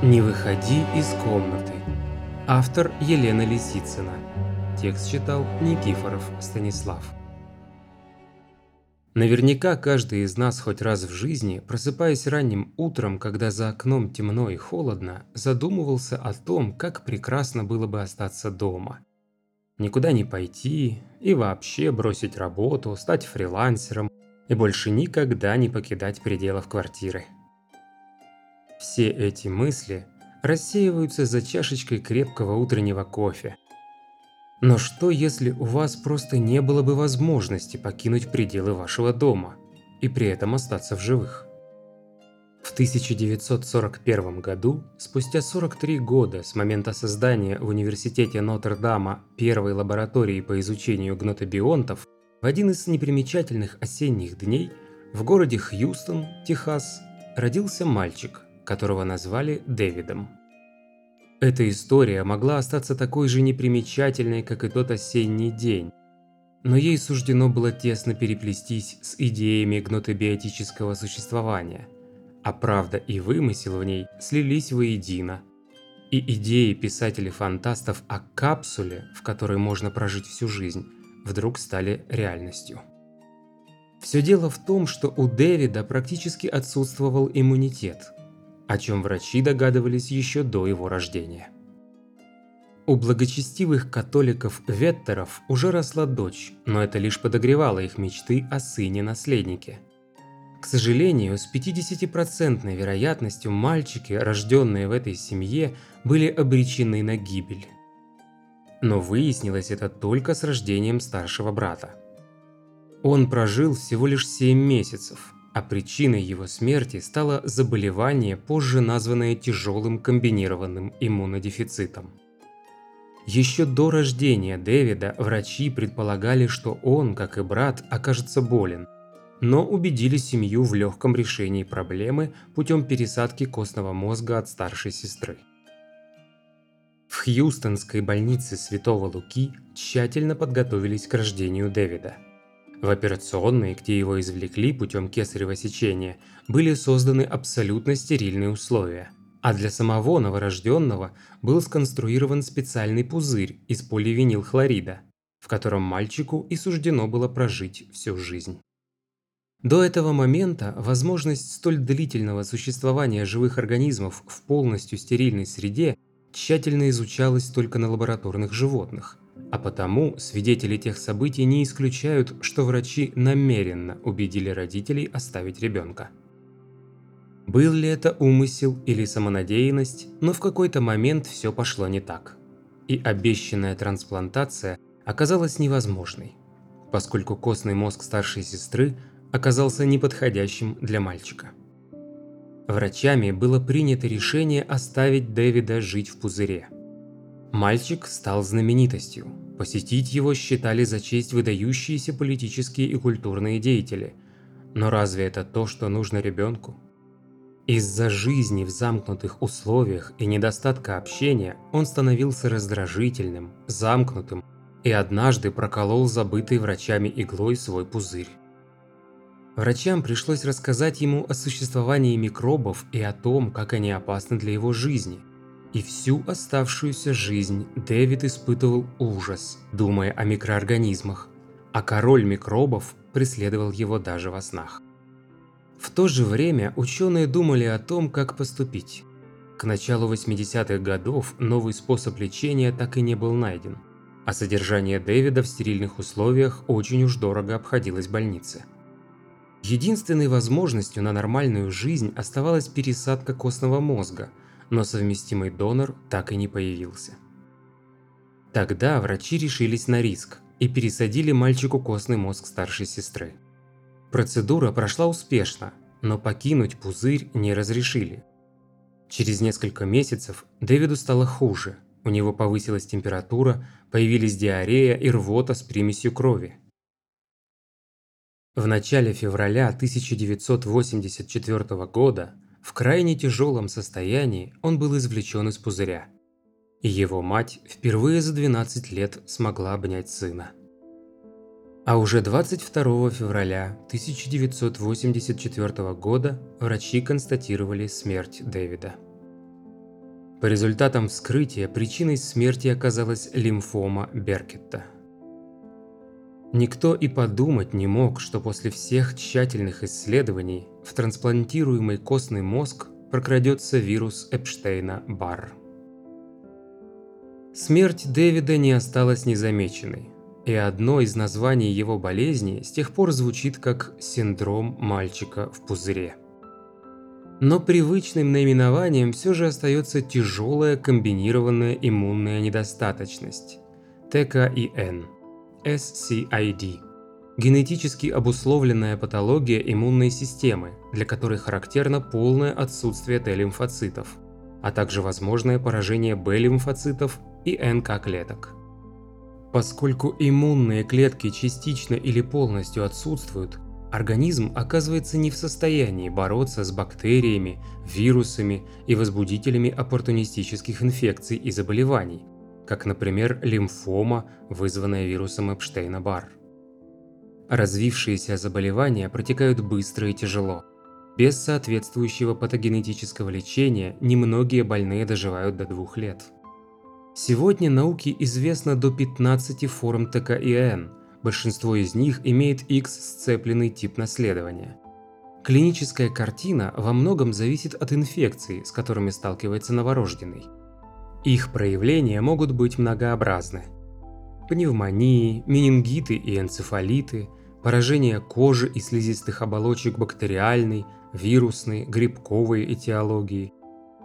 Не выходи из комнаты. Автор Елена Лисицына. Текст читал Никифоров Станислав. Наверняка каждый из нас хоть раз в жизни, просыпаясь ранним утром, когда за окном темно и холодно, задумывался о том, как прекрасно было бы остаться дома. Никуда не пойти и вообще бросить работу, стать фрилансером и больше никогда не покидать пределов квартиры. Все эти мысли рассеиваются за чашечкой крепкого утреннего кофе. Но что если у вас просто не было бы возможности покинуть пределы вашего дома и при этом остаться в живых? В 1941 году, спустя 43 года с момента создания в Университете Нотр-Дама первой лаборатории по изучению гнотобионтов, в один из непримечательных осенних дней в городе Хьюстон, Техас, родился мальчик, которого назвали Дэвидом. Эта история могла остаться такой же непримечательной, как и тот осенний день, но ей суждено было тесно переплестись с идеями гнотобиотического существования, а правда и вымысел в ней слились воедино. И идеи писателей-фантастов о капсуле, в которой можно прожить всю жизнь, вдруг стали реальностью. Все дело в том, что у Дэвида практически отсутствовал иммунитет – о чем врачи догадывались еще до его рождения. У благочестивых католиков-веттеров уже росла дочь, но это лишь подогревало их мечты о сыне-наследнике. К сожалению, с 50% вероятностью мальчики, рожденные в этой семье, были обречены на гибель. Но выяснилось это только с рождением старшего брата. Он прожил всего лишь 7 месяцев, а причиной его смерти стало заболевание, позже названное тяжелым комбинированным иммунодефицитом. Еще до рождения Дэвида врачи предполагали, что он, как и брат, окажется болен, но убедили семью в легком решении проблемы путем пересадки костного мозга от старшей сестры. В Хьюстонской больнице Святого Луки тщательно подготовились к рождению Дэвида – в операционной, где его извлекли путем кесарево сечения, были созданы абсолютно стерильные условия. А для самого новорожденного был сконструирован специальный пузырь из поливинилхлорида, в котором мальчику и суждено было прожить всю жизнь. До этого момента возможность столь длительного существования живых организмов в полностью стерильной среде тщательно изучалась только на лабораторных животных – а потому свидетели тех событий не исключают, что врачи намеренно убедили родителей оставить ребенка. Был ли это умысел или самонадеянность, но в какой-то момент все пошло не так. И обещанная трансплантация оказалась невозможной, поскольку костный мозг старшей сестры оказался неподходящим для мальчика. Врачами было принято решение оставить Дэвида жить в пузыре – Мальчик стал знаменитостью. Посетить его считали за честь выдающиеся политические и культурные деятели. Но разве это то, что нужно ребенку? Из-за жизни в замкнутых условиях и недостатка общения он становился раздражительным, замкнутым и однажды проколол забытый врачами иглой свой пузырь. Врачам пришлось рассказать ему о существовании микробов и о том, как они опасны для его жизни. И всю оставшуюся жизнь Дэвид испытывал ужас, думая о микроорганизмах, а король микробов преследовал его даже во снах. В то же время ученые думали о том, как поступить. К началу 80-х годов новый способ лечения так и не был найден, а содержание Дэвида в стерильных условиях очень уж дорого обходилось больнице. Единственной возможностью на нормальную жизнь оставалась пересадка костного мозга – но совместимый донор так и не появился. Тогда врачи решились на риск и пересадили мальчику костный мозг старшей сестры. Процедура прошла успешно, но покинуть пузырь не разрешили. Через несколько месяцев Дэвиду стало хуже, у него повысилась температура, появились диарея и рвота с примесью крови. В начале февраля 1984 года в крайне тяжелом состоянии он был извлечен из пузыря. И его мать впервые за 12 лет смогла обнять сына. А уже 22 февраля 1984 года врачи констатировали смерть Дэвида. По результатам вскрытия причиной смерти оказалась лимфома Беркетта. Никто и подумать не мог, что после всех тщательных исследований в трансплантируемый костный мозг прокрадется вирус Эпштейна-Барр. Смерть Дэвида не осталась незамеченной, и одно из названий его болезни с тех пор звучит как «синдром мальчика в пузыре». Но привычным наименованием все же остается тяжелая комбинированная иммунная недостаточность – ТКИН, SCID – генетически обусловленная патология иммунной системы, для которой характерно полное отсутствие Т-лимфоцитов, а также возможное поражение Б-лимфоцитов и НК-клеток. Поскольку иммунные клетки частично или полностью отсутствуют, организм оказывается не в состоянии бороться с бактериями, вирусами и возбудителями оппортунистических инфекций и заболеваний, как, например, лимфома, вызванная вирусом Эпштейна-Барр. Развившиеся заболевания протекают быстро и тяжело. Без соответствующего патогенетического лечения немногие больные доживают до двух лет. Сегодня науке известно до 15 форм ТКИН, большинство из них имеет X-сцепленный тип наследования. Клиническая картина во многом зависит от инфекций, с которыми сталкивается новорожденный. Их проявления могут быть многообразны. Пневмонии, менингиты и энцефалиты, поражение кожи и слизистых оболочек бактериальной, вирусной, грибковой этиологии,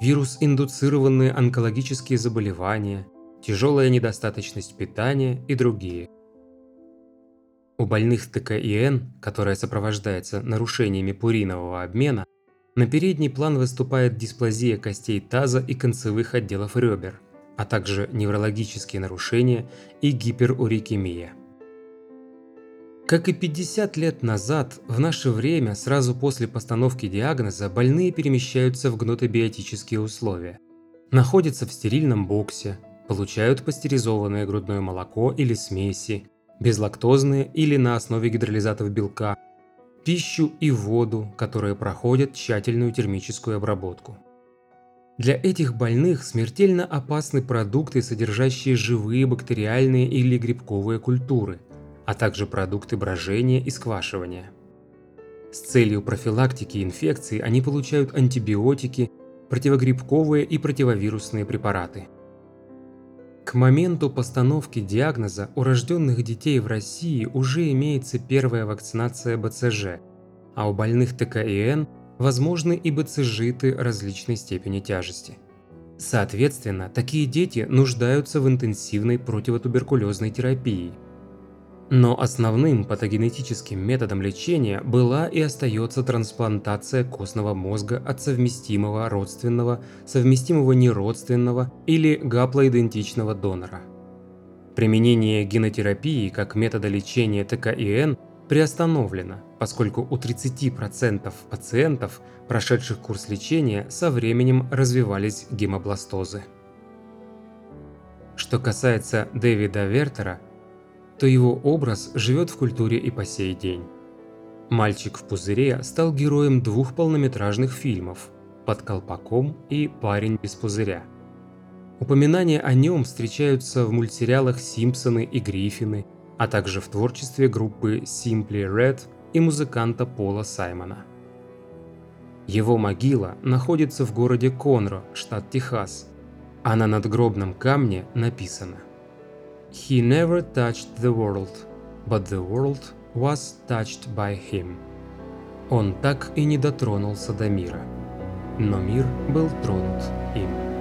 вирус-индуцированные онкологические заболевания, тяжелая недостаточность питания и другие. У больных ТКИН, которая сопровождается нарушениями пуринового обмена, на передний план выступает дисплазия костей таза и концевых отделов ребер, а также неврологические нарушения и гиперурикемия. Как и 50 лет назад, в наше время, сразу после постановки диагноза, больные перемещаются в гнотобиотические условия. Находятся в стерильном боксе, получают пастеризованное грудное молоко или смеси, безлактозные или на основе гидролизатов белка, пищу и воду, которые проходят тщательную термическую обработку. Для этих больных смертельно опасны продукты, содержащие живые бактериальные или грибковые культуры – а также продукты брожения и сквашивания. С целью профилактики инфекций они получают антибиотики, противогрибковые и противовирусные препараты. К моменту постановки диагноза у рожденных детей в России уже имеется первая вакцинация БЦЖ, а у больных ТКИН возможны и БЦЖиты различной степени тяжести. Соответственно, такие дети нуждаются в интенсивной противотуберкулезной терапии – но основным патогенетическим методом лечения была и остается трансплантация костного мозга от совместимого родственного, совместимого неродственного или гаплоидентичного донора. Применение генотерапии как метода лечения ТКИН приостановлено, поскольку у 30% пациентов, прошедших курс лечения, со временем развивались гемобластозы. Что касается Дэвида Вертера, то его образ живет в культуре и по сей день. «Мальчик в пузыре» стал героем двух полнометражных фильмов «Под колпаком» и «Парень без пузыря». Упоминания о нем встречаются в мультсериалах «Симпсоны» и «Гриффины», а также в творчестве группы Simply Red и музыканта Пола Саймона. Его могила находится в городе Конро, штат Техас, а на надгробном камне написано – He never touched the world, but the world was touched by him. Он так и не дотронулся до мира, но мир был тронут им.